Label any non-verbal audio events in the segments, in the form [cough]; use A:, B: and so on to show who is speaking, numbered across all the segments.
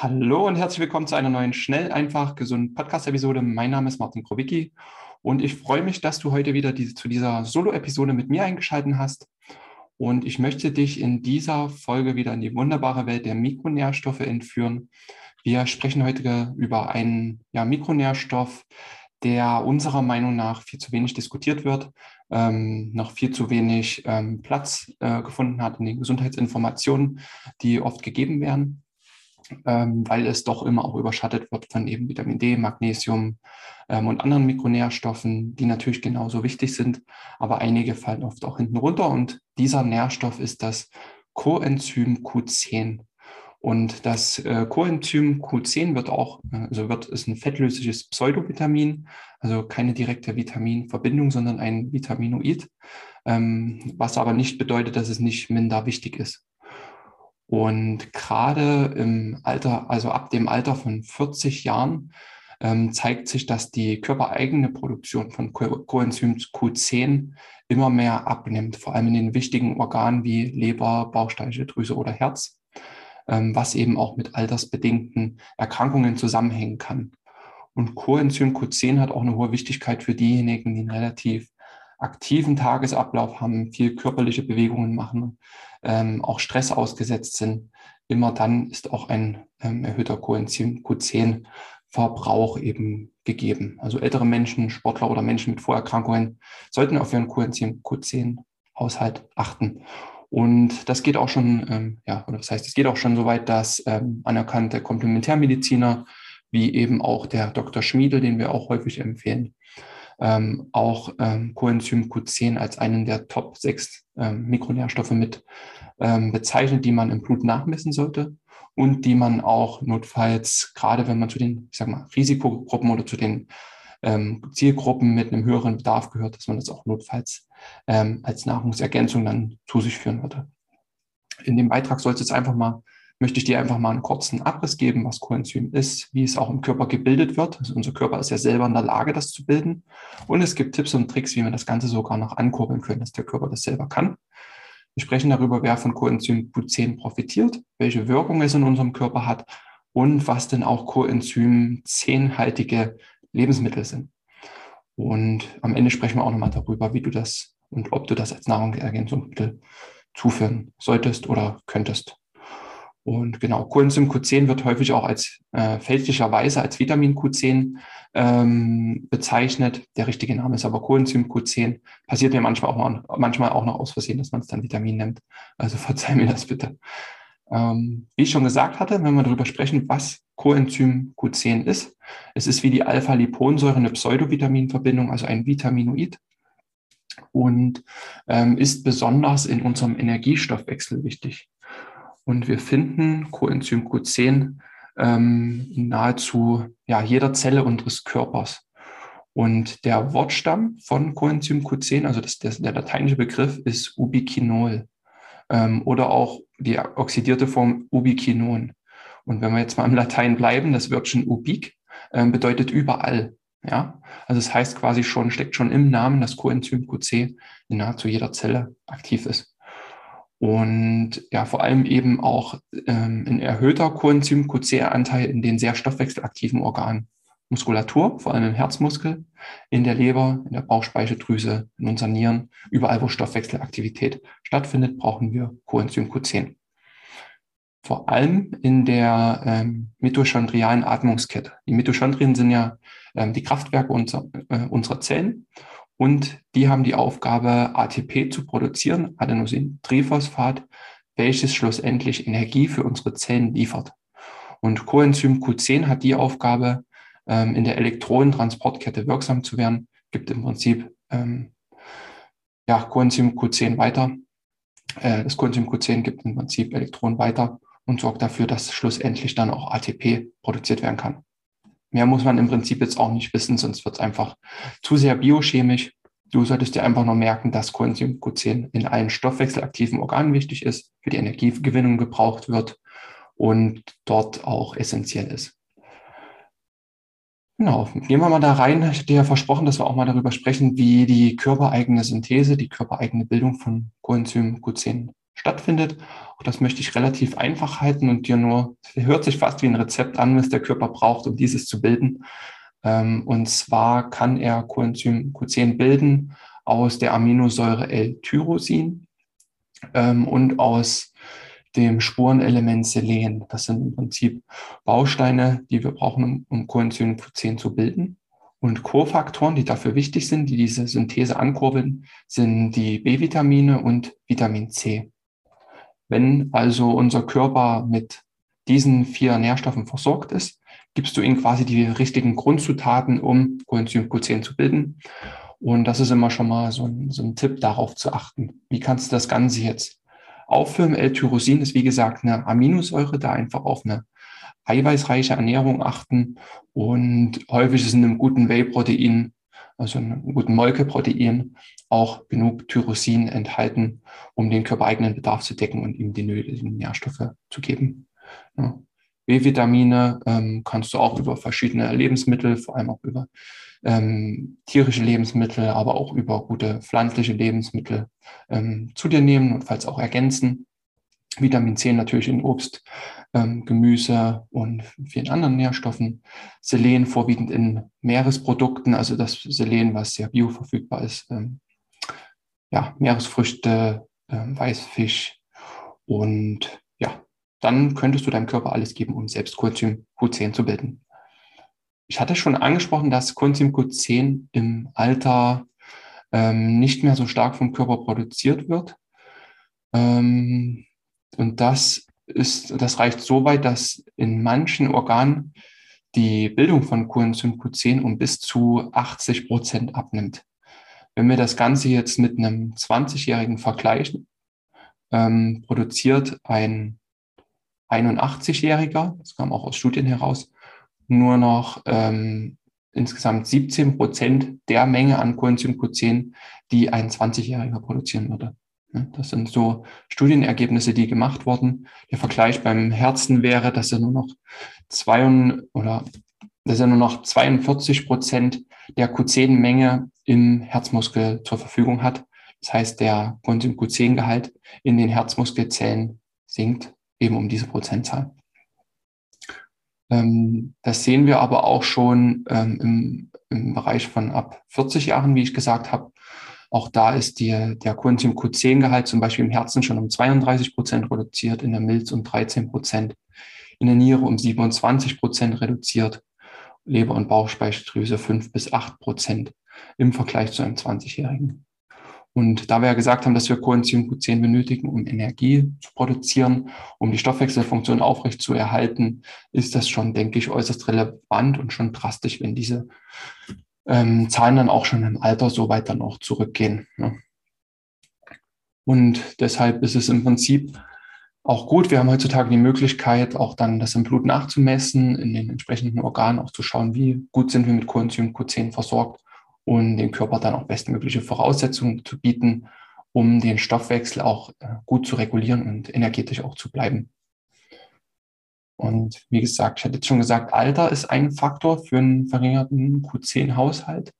A: Hallo und herzlich willkommen zu einer neuen Schnell, einfach, gesunden Podcast-Episode. Mein Name ist Martin Krowicki und ich freue mich, dass du heute wieder diese, zu dieser Solo-Episode mit mir eingeschaltet hast. Und ich möchte dich in dieser Folge wieder in die wunderbare Welt der Mikronährstoffe entführen. Wir sprechen heute über einen ja, Mikronährstoff, der unserer Meinung nach viel zu wenig diskutiert wird, ähm, noch viel zu wenig ähm, Platz äh, gefunden hat in den Gesundheitsinformationen, die oft gegeben werden ähm, weil es doch immer auch überschattet wird von eben Vitamin D, Magnesium ähm, und anderen Mikronährstoffen, die natürlich genauso wichtig sind, aber einige fallen oft auch hinten runter und dieser Nährstoff ist das Coenzym Q10. Und das äh, Coenzym Q10 wird auch, also wird, ist ein fettlösliches Pseudovitamin, also keine direkte Vitaminverbindung, sondern ein Vitaminoid, ähm, was aber nicht bedeutet, dass es nicht minder wichtig ist. Und gerade im Alter, also ab dem Alter von 40 Jahren, ähm, zeigt sich, dass die körpereigene Produktion von Coenzym Q10 immer mehr abnimmt, vor allem in den wichtigen Organen wie Leber, Bauchspeicheldrüse oder Herz, ähm, was eben auch mit altersbedingten Erkrankungen zusammenhängen kann. Und Coenzym Q10 hat auch eine hohe Wichtigkeit für diejenigen, die einen relativ aktiven Tagesablauf haben, viel körperliche Bewegungen machen, ähm, auch Stress ausgesetzt sind, immer dann ist auch ein ähm, erhöhter Coenzym Q10 Verbrauch eben gegeben. Also ältere Menschen, Sportler oder Menschen mit Vorerkrankungen sollten auf ihren Coenzym Q10 Haushalt achten. Und das geht auch schon, ähm, ja, oder das heißt, es geht auch schon so weit, dass ähm, anerkannte Komplementärmediziner wie eben auch der Dr. Schmiedel, den wir auch häufig empfehlen, ähm, auch ähm, Coenzym Q10 als einen der Top 6 ähm, Mikronährstoffe mit ähm, bezeichnet, die man im Blut nachmessen sollte und die man auch notfalls, gerade wenn man zu den, ich sag mal, Risikogruppen oder zu den ähm, Zielgruppen mit einem höheren Bedarf gehört, dass man das auch notfalls ähm, als Nahrungsergänzung dann zu sich führen würde. In dem Beitrag soll es jetzt einfach mal möchte ich dir einfach mal einen kurzen Abriss geben, was Coenzym ist, wie es auch im Körper gebildet wird. Also unser Körper ist ja selber in der Lage, das zu bilden. Und es gibt Tipps und Tricks, wie wir das Ganze sogar noch ankurbeln können, dass der Körper das selber kann. Wir sprechen darüber, wer von Coenzym Q10 profitiert, welche Wirkung es in unserem Körper hat und was denn auch Coenzym 10-haltige Lebensmittel sind. Und am Ende sprechen wir auch nochmal darüber, wie du das und ob du das als Nahrungsergänzungsmittel zuführen solltest oder könntest. Und genau, Coenzym Q10 wird häufig auch als äh, fälschlicherweise als Vitamin Q10 ähm, bezeichnet. Der richtige Name ist aber Coenzym Q10. Passiert mir manchmal auch, manchmal auch noch aus Versehen, dass man es dann Vitamin nennt. Also [laughs] verzeih mir das bitte. Ähm, wie ich schon gesagt hatte, wenn wir darüber sprechen, was Coenzym Q10 ist, es ist wie die Alpha-Liponsäure eine Pseudovitaminverbindung, also ein Vitaminoid und ähm, ist besonders in unserem Energiestoffwechsel wichtig. Und wir finden Coenzym Q10 ähm, in nahezu ja, jeder Zelle unseres Körpers. Und der Wortstamm von Coenzym Q10, also das, das, der lateinische Begriff ist Ubiquinol ähm, oder auch die oxidierte Form Ubiquinon. Und wenn wir jetzt mal im Latein bleiben, das Wörtchen ubiq ähm, bedeutet überall. Ja, also es das heißt quasi schon, steckt schon im Namen, dass Coenzym QC in nahezu jeder Zelle aktiv ist und ja, vor allem eben auch ähm, ein erhöhter Coenzym Q10-Anteil in den sehr stoffwechselaktiven Organen. Muskulatur, vor allem im Herzmuskel, in der Leber, in der Bauchspeicheldrüse, in unseren Nieren, überall, wo Stoffwechselaktivität stattfindet, brauchen wir Coenzym Q10. Vor allem in der ähm, mitochondrialen Atmungskette. Die Mitochondrien sind ja ähm, die Kraftwerke unser, äh, unserer Zellen und die haben die Aufgabe, ATP zu produzieren, Adenosintriphosphat, welches schlussendlich Energie für unsere Zellen liefert. Und Coenzym Q10 hat die Aufgabe, ähm, in der Elektronentransportkette wirksam zu werden, gibt im Prinzip ähm, ja, Coenzym Q10 weiter. Äh, das Coenzym Q10 gibt im Prinzip Elektronen weiter und sorgt dafür, dass schlussendlich dann auch ATP produziert werden kann. Mehr muss man im Prinzip jetzt auch nicht wissen, sonst wird es einfach zu sehr biochemisch. Du solltest dir einfach nur merken, dass Coenzym Q10 in allen stoffwechselaktiven Organen wichtig ist, für die Energiegewinnung gebraucht wird und dort auch essentiell ist. Genau, gehen wir mal da rein. Ich hatte ja versprochen, dass wir auch mal darüber sprechen, wie die körpereigene Synthese, die körpereigene Bildung von Coenzym Q10 stattfindet. Auch das möchte ich relativ einfach halten und dir nur, hört sich fast wie ein Rezept an, was der Körper braucht, um dieses zu bilden. Ähm, und zwar kann er Coenzym Q10 bilden aus der Aminosäure L-Tyrosin ähm, und aus dem Spurenelement Selen. Das sind im Prinzip Bausteine, die wir brauchen, um Coenzym Q10 zu bilden. Und Kofaktoren, die dafür wichtig sind, die diese Synthese ankurbeln, sind die B-Vitamine und Vitamin C. Wenn also unser Körper mit diesen vier Nährstoffen versorgt ist, gibst du ihm quasi die richtigen Grundzutaten, um Coenzym Q10 zu bilden. Und das ist immer schon mal so ein, so ein Tipp, darauf zu achten. Wie kannst du das Ganze jetzt auffüllen? L-Tyrosin ist, wie gesagt, eine Aminosäure, da einfach auf eine eiweißreiche Ernährung achten und häufig ist in einem guten Whey-Protein, also einem guten Molkeprotein, auch genug Tyrosin enthalten, um den körpereigenen Bedarf zu decken und ihm die nötigen Nährstoffe zu geben. Ja. B-Vitamine ähm, kannst du auch über verschiedene Lebensmittel, vor allem auch über ähm, tierische Lebensmittel, aber auch über gute pflanzliche Lebensmittel ähm, zu dir nehmen und falls auch ergänzen. Vitamin C natürlich in Obst, ähm, Gemüse und vielen anderen Nährstoffen. Selen vorwiegend in Meeresprodukten, also das Selen, was sehr bioverfügbar ist. Ähm, ja, Meeresfrüchte, äh, Weißfisch und ja, dann könntest du deinem Körper alles geben, um selbst Coenzym Q10 zu bilden. Ich hatte schon angesprochen, dass Coenzym Q10 im Alter ähm, nicht mehr so stark vom Körper produziert wird. Ähm, und das ist, das reicht so weit, dass in manchen Organen die Bildung von Coenzym Q10 um bis zu 80 Prozent abnimmt. Wenn wir das Ganze jetzt mit einem 20-Jährigen vergleichen, ähm, produziert ein 81-Jähriger, das kam auch aus Studien heraus, nur noch ähm, insgesamt 17 Prozent der Menge an Coenzym Q10, die ein 20-Jähriger produzieren würde. Das sind so Studienergebnisse, die gemacht wurden. Der Vergleich beim Herzen wäre, dass er nur noch zwei oder dass er nur noch 42 Prozent der Q10-Menge im Herzmuskel zur Verfügung hat. Das heißt, der Coenzym Q10-Gehalt in den Herzmuskelzellen sinkt eben um diese Prozentzahl. Ähm, das sehen wir aber auch schon ähm, im Bereich von ab 40 Jahren, wie ich gesagt habe. Auch da ist die, der Coenzym Q10-Gehalt zum Beispiel im Herzen schon um 32 Prozent reduziert, in der Milz um 13 Prozent, in der Niere um 27 Prozent reduziert, Leber- und Bauchspeicheldrüse 5 bis 8 Prozent im Vergleich zu einem 20-Jährigen. Und da wir ja gesagt haben, dass wir Coenzym Q10 benötigen, um Energie zu produzieren, um die Stoffwechselfunktion aufrecht zu erhalten, ist das schon, denke ich, äußerst relevant und schon drastisch, wenn diese ähm, Zahlen dann auch schon im Alter so weit dann auch zurückgehen. Ne? Und deshalb ist es im Prinzip auch gut. Wir haben heutzutage die Möglichkeit, auch dann das im Blut nachzumessen, in den entsprechenden Organen auch zu schauen, wie gut sind wir mit Coenzym Q10 versorgt und dem Körper dann auch bestmögliche Voraussetzungen zu bieten, um den Stoffwechsel auch äh, gut zu regulieren und energetisch auch zu bleiben. Und wie gesagt, ich hatte jetzt schon gesagt, Alter ist ein Faktor für einen verringerten Q10-Haushalt.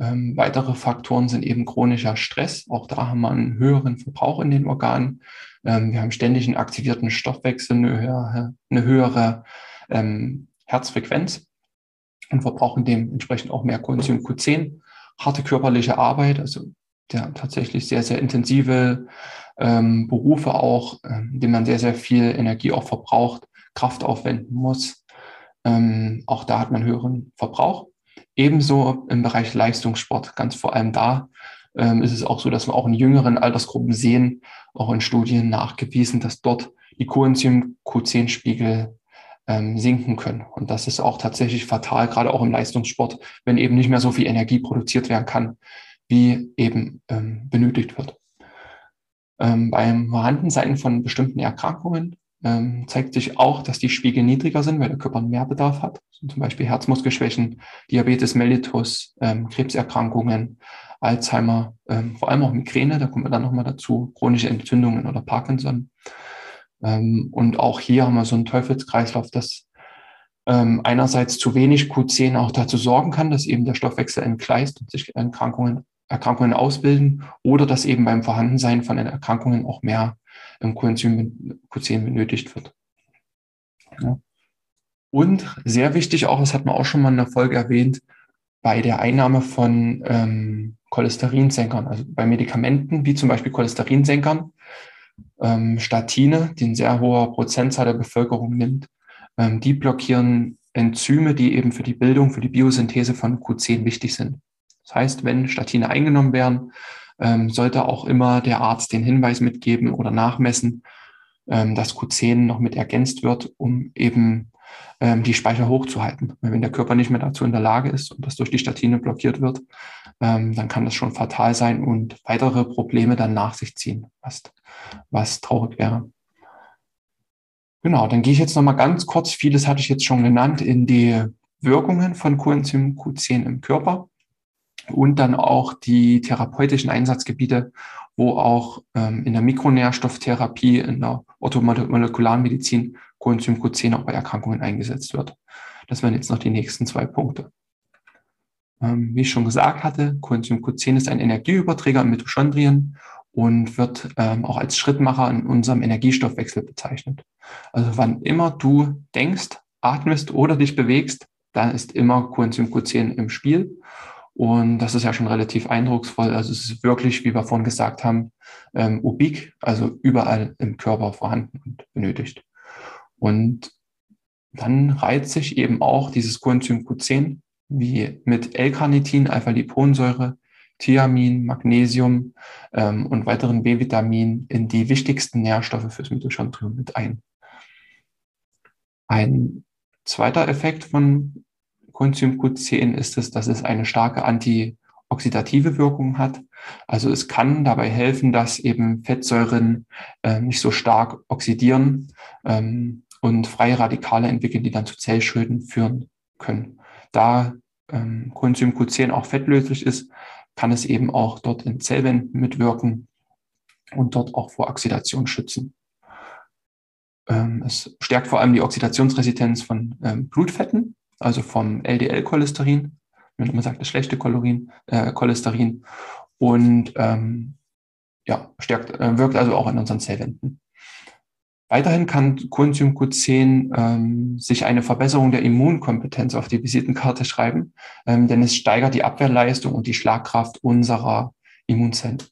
A: Ähm, weitere Faktoren sind eben chronischer Stress. Auch da haben wir einen höheren Verbrauch in den Organen. Ähm, wir haben ständig einen aktivierten Stoffwechsel, eine höhere, eine höhere ähm, Herzfrequenz und verbrauchen dementsprechend auch mehr Coenzym Q10. Harte körperliche Arbeit, also der tatsächlich sehr, sehr intensive ähm, Berufe auch, ähm, in denen man sehr, sehr viel Energie auch verbraucht, Kraft aufwenden muss. Ähm, auch da hat man höheren Verbrauch. Ebenso im Bereich Leistungssport, ganz vor allem da ähm, ist es auch so, dass wir auch in jüngeren Altersgruppen sehen, auch in Studien nachgewiesen, dass dort die Coenzym Q10-Spiegel ähm, sinken können. Und das ist auch tatsächlich fatal, gerade auch im Leistungssport, wenn eben nicht mehr so viel Energie produziert werden kann, wie eben ähm, benötigt wird. Ähm, beim Vorhandensein von bestimmten Erkrankungen ähm, zeigt sich auch, dass die Spiegel niedriger sind, weil der Körper mehr Bedarf hat. zum Beispiel Herzmuskelschwächen, Diabetes mellitus, ähm, Krebserkrankungen, Alzheimer, ähm, vor allem auch Migräne, da kommen wir dann nochmal dazu, chronische Entzündungen oder Parkinson. Ähm, und auch hier haben wir so einen Teufelskreislauf, dass ähm, einerseits zu wenig Q10 auch dazu sorgen kann, dass eben der Stoffwechsel entgleist und sich Erkrankungen, Erkrankungen ausbilden oder dass eben beim Vorhandensein von Erkrankungen auch mehr Coenzym Q10 benötigt wird. Ja. Und sehr wichtig auch, das hat man auch schon mal in der Folge erwähnt, bei der Einnahme von ähm, Cholesterinsenkern, also bei Medikamenten wie zum Beispiel Cholesterinsenkern, ähm, Statine, die ein sehr hoher Prozentzahl der Bevölkerung nimmt, ähm, die blockieren Enzyme, die eben für die Bildung, für die Biosynthese von Q10 wichtig sind. Das heißt, wenn Statine eingenommen werden, ähm, sollte auch immer der Arzt den Hinweis mitgeben oder nachmessen, ähm, dass Q10 noch mit ergänzt wird, um eben ähm, die Speicher hochzuhalten. Wenn der Körper nicht mehr dazu in der Lage ist und das durch die Statine blockiert wird, ähm, dann kann das schon fatal sein und weitere Probleme dann nach sich ziehen, was, was traurig wäre. Genau, dann gehe ich jetzt nochmal ganz kurz, vieles hatte ich jetzt schon genannt, in die Wirkungen von Coenzym Q10 im Körper und dann auch die therapeutischen Einsatzgebiete, wo auch ähm, in der Mikronährstofftherapie, in der Orthomolekularmedizin Coenzym Q10 auch bei Erkrankungen eingesetzt wird. Das wären jetzt noch die nächsten zwei Punkte. Ähm, wie ich schon gesagt hatte, Coenzym Q10 ist ein Energieüberträger in Mitochondrien und wird ähm, auch als Schrittmacher in unserem Energiestoffwechsel bezeichnet. Also wann immer du denkst, atmest oder dich bewegst, dann ist immer Coenzym Q10 im Spiel und das ist ja schon relativ eindrucksvoll. Also es ist wirklich, wie wir vorhin gesagt haben, ähm, ubik, also überall im Körper vorhanden und benötigt. Und dann reizt sich eben auch dieses Coenzym Q10 wie mit L-Carnitin, Alpha-Liponsäure, Thiamin, Magnesium ähm, und weiteren B-Vitaminen in die wichtigsten Nährstoffe fürs Mitochondrium mit ein. Ein zweiter Effekt von Coenzym Q10 ist es, dass es eine starke antioxidative Wirkung hat. Also es kann dabei helfen, dass eben Fettsäuren äh, nicht so stark oxidieren ähm, und freie Radikale entwickeln, die dann zu Zellschäden führen können. Da ähm, Coenzym Q10 auch fettlöslich ist, kann es eben auch dort in Zellwänden mitwirken und dort auch vor Oxidation schützen. Ähm, es stärkt vor allem die Oxidationsresistenz von ähm, Blutfetten also vom LDL-Cholesterin, wenn man sagt, das schlechte Cholesterin, äh, Cholesterin und ähm, ja, stärkt, äh, wirkt also auch in unseren Zellwänden. Weiterhin kann Coenzym Q10 ähm, sich eine Verbesserung der Immunkompetenz auf die Visitenkarte schreiben, ähm, denn es steigert die Abwehrleistung und die Schlagkraft unserer Immunzellen.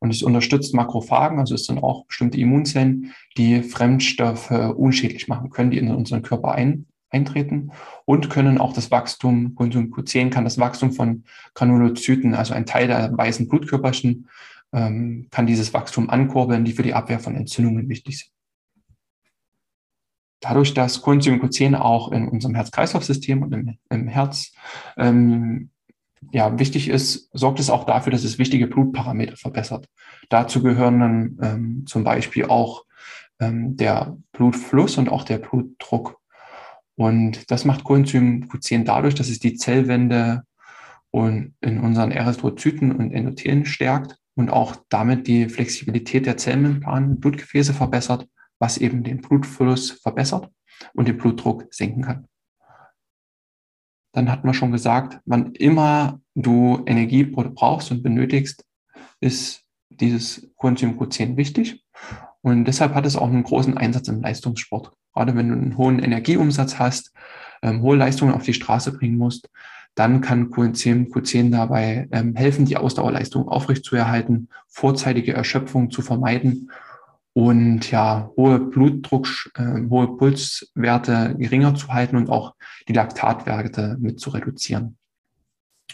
A: Und es unterstützt Makrophagen, also es sind auch bestimmte Immunzellen, die Fremdstoffe unschädlich machen können, die in unseren Körper ein, eintreten und können auch das Wachstum, Konsum Q10 kann das Wachstum von Granulozyten, also ein Teil der weißen Blutkörperchen, ähm, kann dieses Wachstum ankurbeln, die für die Abwehr von Entzündungen wichtig sind. Dadurch, dass Coenzym Q10 auch in unserem Herz-Kreislauf-System und im, im Herz ähm, ja, wichtig ist, sorgt es auch dafür, dass es wichtige Blutparameter verbessert. Dazu gehören dann ähm, zum Beispiel auch ähm, der Blutfluss und auch der Blutdruck. Und das macht Coenzym Q10 dadurch, dass es die Zellwände und in unseren Erythrozyten und Endothelen stärkt und auch damit die Flexibilität der Zellmembran, Blutgefäße verbessert, was eben den Blutfluss verbessert und den Blutdruck senken kann. Dann hat man schon gesagt, wann immer du Energie brauchst und benötigst, ist dieses Coenzym Q10 wichtig. Und deshalb hat es auch einen großen Einsatz im Leistungssport. Gerade wenn du einen hohen Energieumsatz hast, ähm, hohe Leistungen auf die Straße bringen musst, dann kann Coenzym Q10 dabei ähm, helfen, die Ausdauerleistung aufrechtzuerhalten, vorzeitige Erschöpfung zu vermeiden und ja, hohe Blutdruck, äh, hohe Pulswerte geringer zu halten und auch die Laktatwerte mit zu reduzieren.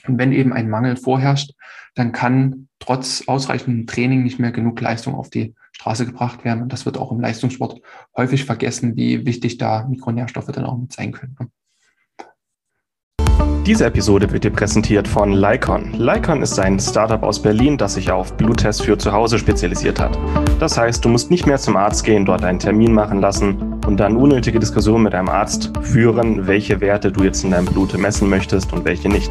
A: Und wenn eben ein Mangel vorherrscht, dann kann trotz ausreichendem Training nicht mehr genug Leistung auf die Straße gebracht werden. Und das wird auch im Leistungssport häufig vergessen, wie wichtig da Mikronährstoffe dann auch mit sein können.
B: Diese Episode wird dir präsentiert von Lycon. Lycon ist ein Startup aus Berlin, das sich auf Bluttests für zu Hause spezialisiert hat. Das heißt, du musst nicht mehr zum Arzt gehen, dort einen Termin machen lassen und dann unnötige Diskussionen mit deinem Arzt führen, welche Werte du jetzt in deinem Blut messen möchtest und welche nicht.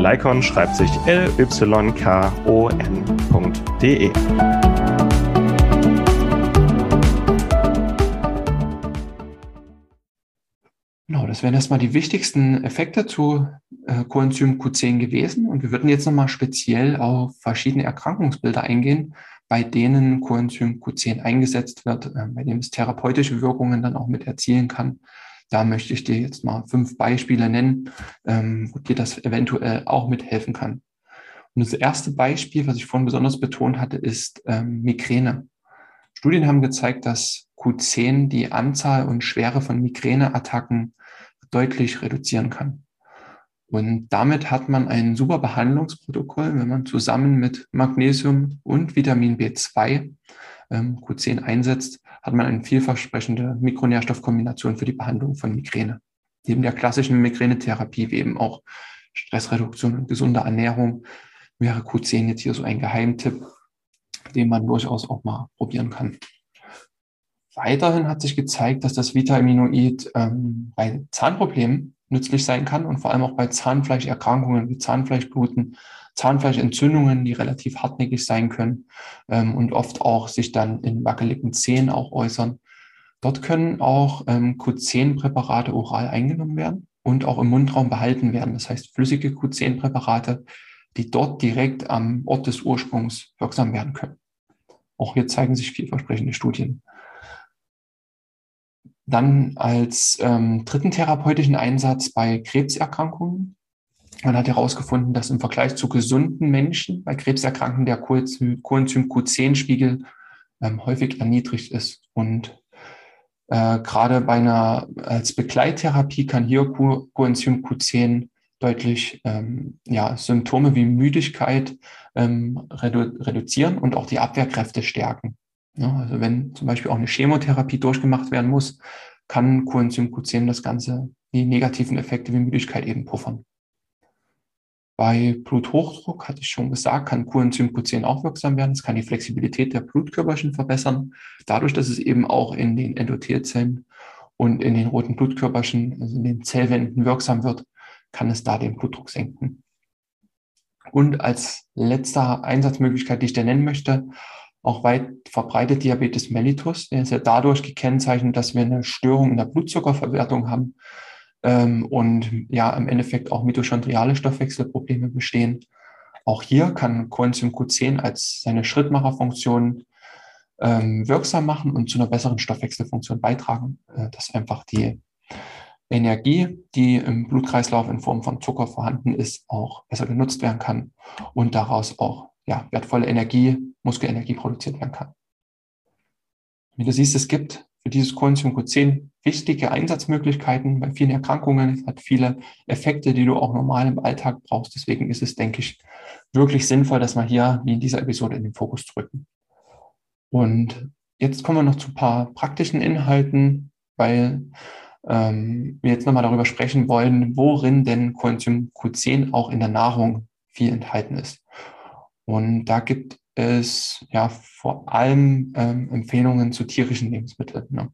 B: Lycon schreibt sich L-Y-K-O-N.de.
A: Genau, das wären erstmal die wichtigsten Effekte zu äh, Coenzym Q10 gewesen. Und wir würden jetzt nochmal speziell auf verschiedene Erkrankungsbilder eingehen, bei denen Coenzym Q10 eingesetzt wird, äh, bei dem es therapeutische Wirkungen dann auch mit erzielen kann. Da möchte ich dir jetzt mal fünf Beispiele nennen, ähm, wo dir das eventuell auch mithelfen kann. Und das erste Beispiel, was ich vorhin besonders betont hatte, ist ähm, Migräne. Studien haben gezeigt, dass Q10 die Anzahl und Schwere von Migräneattacken deutlich reduzieren kann. Und damit hat man ein super Behandlungsprotokoll, wenn man zusammen mit Magnesium und Vitamin B2 ähm, Q10 einsetzt, hat man eine vielversprechende Mikronährstoffkombination für die Behandlung von Migräne. Neben der klassischen Migränetherapie, wie eben auch Stressreduktion und gesunde Ernährung, wäre Q10 jetzt hier so ein Geheimtipp, den man durchaus auch mal probieren kann. Weiterhin hat sich gezeigt, dass das Vitaminoid ähm, bei Zahnproblemen nützlich sein kann und vor allem auch bei Zahnfleischerkrankungen wie Zahnfleischbluten, Zahnfleischentzündungen, die relativ hartnäckig sein können ähm, und oft auch sich dann in wackeligen Zähnen auch äußern. Dort können auch ähm, Q10-Präparate oral eingenommen werden und auch im Mundraum behalten werden. Das heißt flüssige Q10-Präparate, die dort direkt am Ort des Ursprungs wirksam werden können. Auch hier zeigen sich vielversprechende Studien. Dann als ähm, dritten therapeutischen Einsatz bei Krebserkrankungen. Man hat herausgefunden, dass im Vergleich zu gesunden Menschen bei Krebserkrankungen der Coenzym Q10-Spiegel ähm, häufig erniedrigt ist. Und äh, gerade bei einer als Begleittherapie kann hier Coenzym Q10 deutlich ähm, ja, Symptome wie Müdigkeit ähm, redu reduzieren und auch die Abwehrkräfte stärken. Ja, also wenn zum Beispiel auch eine Chemotherapie durchgemacht werden muss, kann Coenzym Q10 das Ganze, die negativen Effekte wie Müdigkeit eben puffern. Bei Bluthochdruck, hatte ich schon gesagt, kann Coenzym Q10 auch wirksam werden. Es kann die Flexibilität der Blutkörperchen verbessern, dadurch, dass es eben auch in den Endothelzellen und in den roten Blutkörperchen, also in den Zellwänden wirksam wird, kann es da den Blutdruck senken. Und als letzter Einsatzmöglichkeit, die ich dir nennen möchte, auch weit verbreitet Diabetes mellitus. Der ist ja dadurch gekennzeichnet, dass wir eine Störung in der Blutzuckerverwertung haben ähm, und ja im Endeffekt auch mitochondriale Stoffwechselprobleme bestehen. Auch hier kann Coenzym Q10 als seine Schrittmacherfunktion ähm, wirksam machen und zu einer besseren Stoffwechselfunktion beitragen, äh, dass einfach die Energie, die im Blutkreislauf in Form von Zucker vorhanden ist, auch besser genutzt werden kann und daraus auch ja, wertvolle Energie, Muskelenergie produziert werden kann. Wie du siehst, es gibt für dieses Coenzym Q10 wichtige Einsatzmöglichkeiten bei vielen Erkrankungen. Es hat viele Effekte, die du auch normal im Alltag brauchst. Deswegen ist es, denke ich, wirklich sinnvoll, dass wir hier wie in dieser Episode in den Fokus drücken. Und jetzt kommen wir noch zu ein paar praktischen Inhalten, weil ähm, wir jetzt nochmal darüber sprechen wollen, worin denn Coenzym Q10 auch in der Nahrung viel enthalten ist. Und da gibt es ja vor allem ähm, Empfehlungen zu tierischen Lebensmitteln. Ne?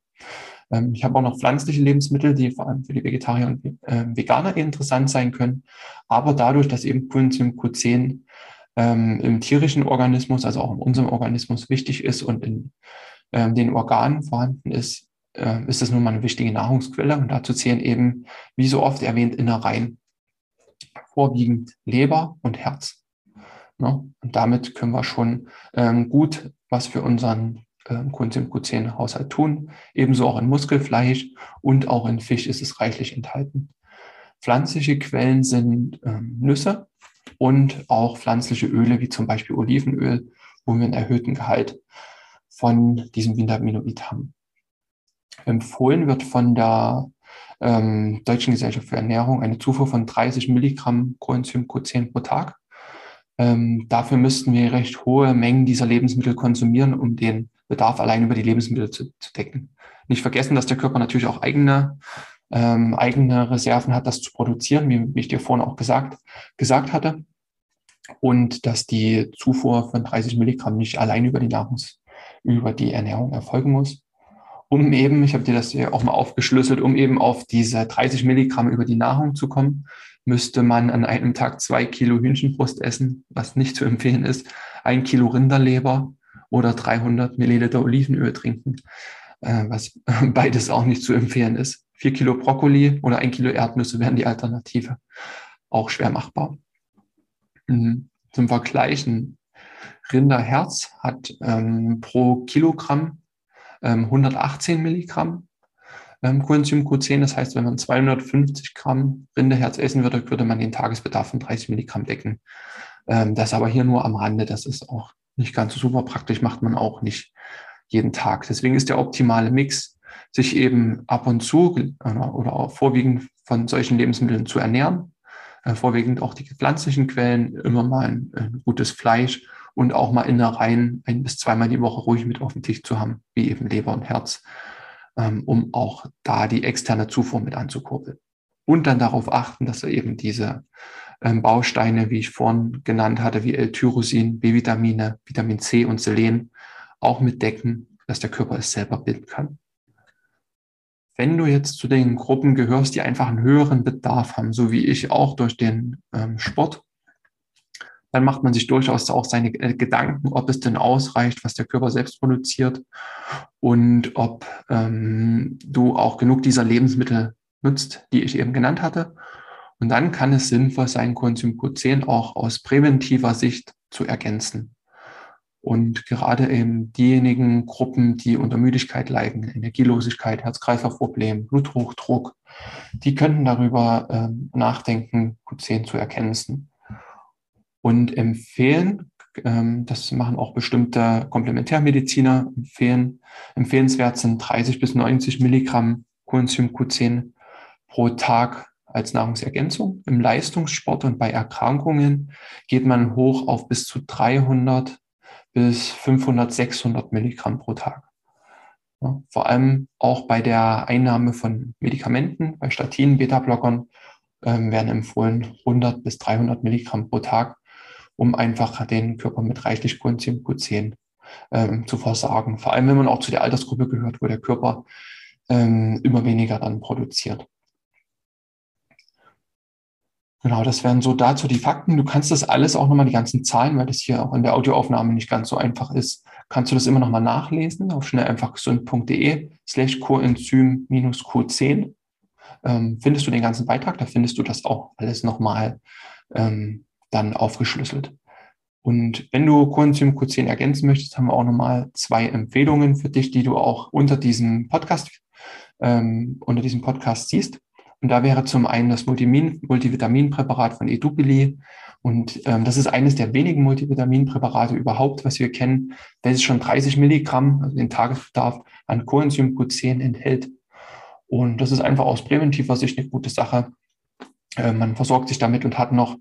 A: Ähm, ich habe auch noch pflanzliche Lebensmittel, die vor allem für die Vegetarier und äh, Veganer interessant sein können. Aber dadurch, dass eben Coenzym Q10 ähm, im tierischen Organismus, also auch in unserem Organismus wichtig ist und in ähm, den Organen vorhanden ist, äh, ist es nun mal eine wichtige Nahrungsquelle. Und dazu zählen eben, wie so oft erwähnt, Innereien, vorwiegend Leber und Herz. Ne? Und damit können wir schon ähm, gut was für unseren ähm, Coenzym Q10-Haushalt tun. Ebenso auch in Muskelfleisch und auch in Fisch ist es reichlich enthalten. Pflanzliche Quellen sind ähm, Nüsse und auch pflanzliche Öle, wie zum Beispiel Olivenöl, wo wir einen erhöhten Gehalt von diesem Vitaminoid haben. Empfohlen wird von der ähm, Deutschen Gesellschaft für Ernährung eine Zufuhr von 30 Milligramm Coenzym Q10 pro Tag. Ähm, dafür müssten wir recht hohe Mengen dieser Lebensmittel konsumieren, um den Bedarf allein über die Lebensmittel zu, zu decken. Nicht vergessen, dass der Körper natürlich auch eigene, ähm, eigene Reserven hat, das zu produzieren, wie, wie ich dir vorhin auch gesagt, gesagt hatte. Und dass die Zufuhr von 30 Milligramm nicht allein über die Nahrungs, über die Ernährung erfolgen muss. Um eben, ich habe dir das hier auch mal aufgeschlüsselt, um eben auf diese 30 Milligramm über die Nahrung zu kommen, müsste man an einem Tag zwei Kilo Hühnchenbrust essen, was nicht zu empfehlen ist, ein Kilo Rinderleber, oder 300 Milliliter Olivenöl trinken, äh, was [laughs] beides auch nicht zu empfehlen ist. Vier Kilo Brokkoli oder ein Kilo Erdnüsse wären die Alternative. Auch schwer machbar. Mhm. Zum Vergleichen. Rinderherz hat ähm, pro Kilogramm ähm, 118 Milligramm ähm, Coenzym Q10. Das heißt, wenn man 250 Gramm Rinderherz essen würde, würde man den Tagesbedarf von 30 Milligramm decken. Ähm, das aber hier nur am Rande. Das ist auch nicht ganz so super praktisch, macht man auch nicht jeden Tag. Deswegen ist der optimale Mix, sich eben ab und zu oder, oder auch vorwiegend von solchen Lebensmitteln zu ernähren, äh, vorwiegend auch die pflanzlichen Quellen, immer mal ein, ein, gutes Fleisch und auch mal Innereien ein bis zweimal die Woche ruhig mit auf dem Tisch zu haben, wie eben Leber und Herz, um auch da die externe Zufuhr mit anzukurbeln. Und dann darauf achten, dass er eben diese ähm, Bausteine, wie ich vorhin genannt hatte, wie L-Tyrosin, B-Vitamine, Vitamin C und Selen auch mit decken, dass der Körper es selber bilden kann. Wenn du jetzt zu den Gruppen gehörst, die einfach einen höheren Bedarf haben, so wie ich auch durch den ähm, Sport, dann macht man sich durchaus auch seine äh, Gedanken, ob es denn ausreicht, was der Körper selbst produziert und ob ähm, du auch genug dieser Lebensmittel nutzt, die ich eben genannt hatte und dann kann es sinnvoll sein, Coenzym Q10 auch aus präventiver Sicht zu ergänzen. Und gerade eben diejenigen Gruppen, die unter Müdigkeit leiden, Energielosigkeit, Herz-Kreislauf-Problem, Bluthochdruck, die könnten darüber ähm, nachdenken, Q10 zu ergänzen. Und empfehlen, ähm, das machen auch bestimmte Komplementärmediziner, empfehlen, empfehlenswert sind 30 bis 90 Milligramm Coenzym Q10 pro Tag als Nahrungsergänzung. Im Leistungssport und bei Erkrankungen geht man hoch auf bis zu 300 bis 500, 600 Milligramm pro Tag. Ja, vor allem auch bei der Einnahme von Medikamenten, bei Statinen, Beta-Blockern ähm, werden empfohlen 100 bis 300 Milligramm pro Tag, um einfach den Körper mit reichlich Coenzym Q10 ähm, zu versorgen. Vor allem, wenn man auch zu der Altersgruppe gehört, wo der Körper ähm, immer weniger dann produziert. Genau, das wären so dazu die Fakten. Du kannst das alles auch nochmal, die ganzen Zahlen, weil das hier auch in der Audioaufnahme nicht ganz so einfach ist, kannst du das immer nochmal nachlesen auf schnelleinfachgesund.de slash Coenzym minus Q10. Ähm, findest du den ganzen Beitrag, da findest du das auch alles nochmal ähm, dann aufgeschlüsselt. Und wenn du Coenzym Q10 ergänzen möchtest, haben wir auch nochmal zwei Empfehlungen für dich, die du auch unter diesem Podcast, ähm, unter diesem Podcast siehst. Und da wäre zum einen das Multivitaminpräparat von Edubili. Und ähm, das ist eines der wenigen Multivitaminpräparate überhaupt, was wir kennen, welches schon 30 Milligramm, also den Tagesbedarf an Coenzym Q10 enthält. Und das ist einfach aus präventiver Sicht eine gute Sache. Äh, man versorgt sich damit und hat noch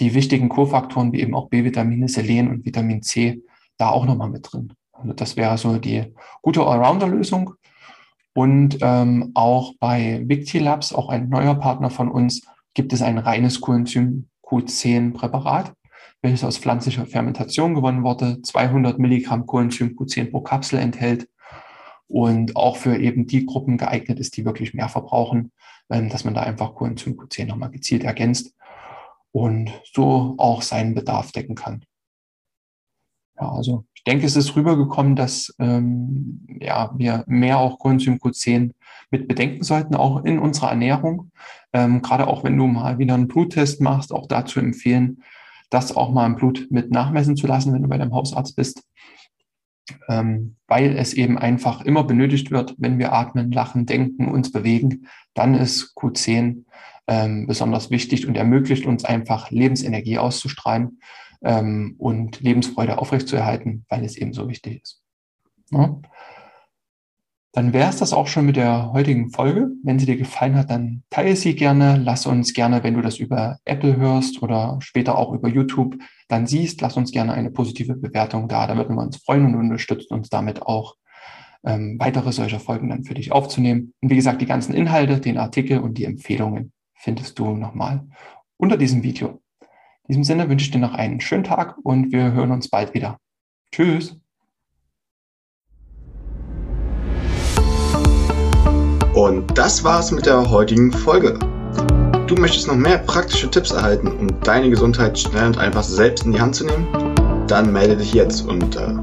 A: die wichtigen Kofaktoren wie eben auch B-Vitamine, Selen und Vitamin C da auch nochmal mit drin. Also das wäre so die gute Allrounder-Lösung. Und ähm, auch bei Victilabs, auch ein neuer Partner von uns, gibt es ein reines Coenzym Q10-Präparat, welches aus pflanzlicher Fermentation gewonnen wurde, 200 Milligramm Coenzym Q10 pro Kapsel enthält und auch für eben die Gruppen geeignet ist, die wirklich mehr verbrauchen, ähm, dass man da einfach Coenzym Q10 nochmal gezielt ergänzt und so auch seinen Bedarf decken kann. Ja, also ich denke, es ist rübergekommen, dass ähm, ja, wir mehr auch Coenzym Q10 mit bedenken sollten, auch in unserer Ernährung. Ähm, gerade auch wenn du mal wieder einen Bluttest machst, auch dazu empfehlen, das auch mal im Blut mit nachmessen zu lassen, wenn du bei deinem Hausarzt bist. Ähm, weil es eben einfach immer benötigt wird, wenn wir atmen, lachen, denken, uns bewegen, dann ist Q10 ähm, besonders wichtig und ermöglicht uns einfach Lebensenergie auszustrahlen ähm, und Lebensfreude aufrechtzuerhalten, weil es eben so wichtig ist. Ja? Dann wäre es das auch schon mit der heutigen Folge. Wenn sie dir gefallen hat, dann teile sie gerne. Lass uns gerne, wenn du das über Apple hörst oder später auch über YouTube dann siehst, lass uns gerne eine positive Bewertung da. Da würden wir uns freuen und unterstützen uns damit auch, ähm, weitere solcher Folgen dann für dich aufzunehmen. Und wie gesagt, die ganzen Inhalte, den Artikel und die Empfehlungen findest du nochmal unter diesem Video. In diesem Sinne wünsche ich dir noch einen schönen Tag und wir hören uns bald wieder. Tschüss.
C: Und das war's mit der heutigen Folge. Du möchtest noch mehr praktische Tipps erhalten, um deine Gesundheit schnell und einfach selbst in die Hand zu nehmen? Dann melde dich jetzt unter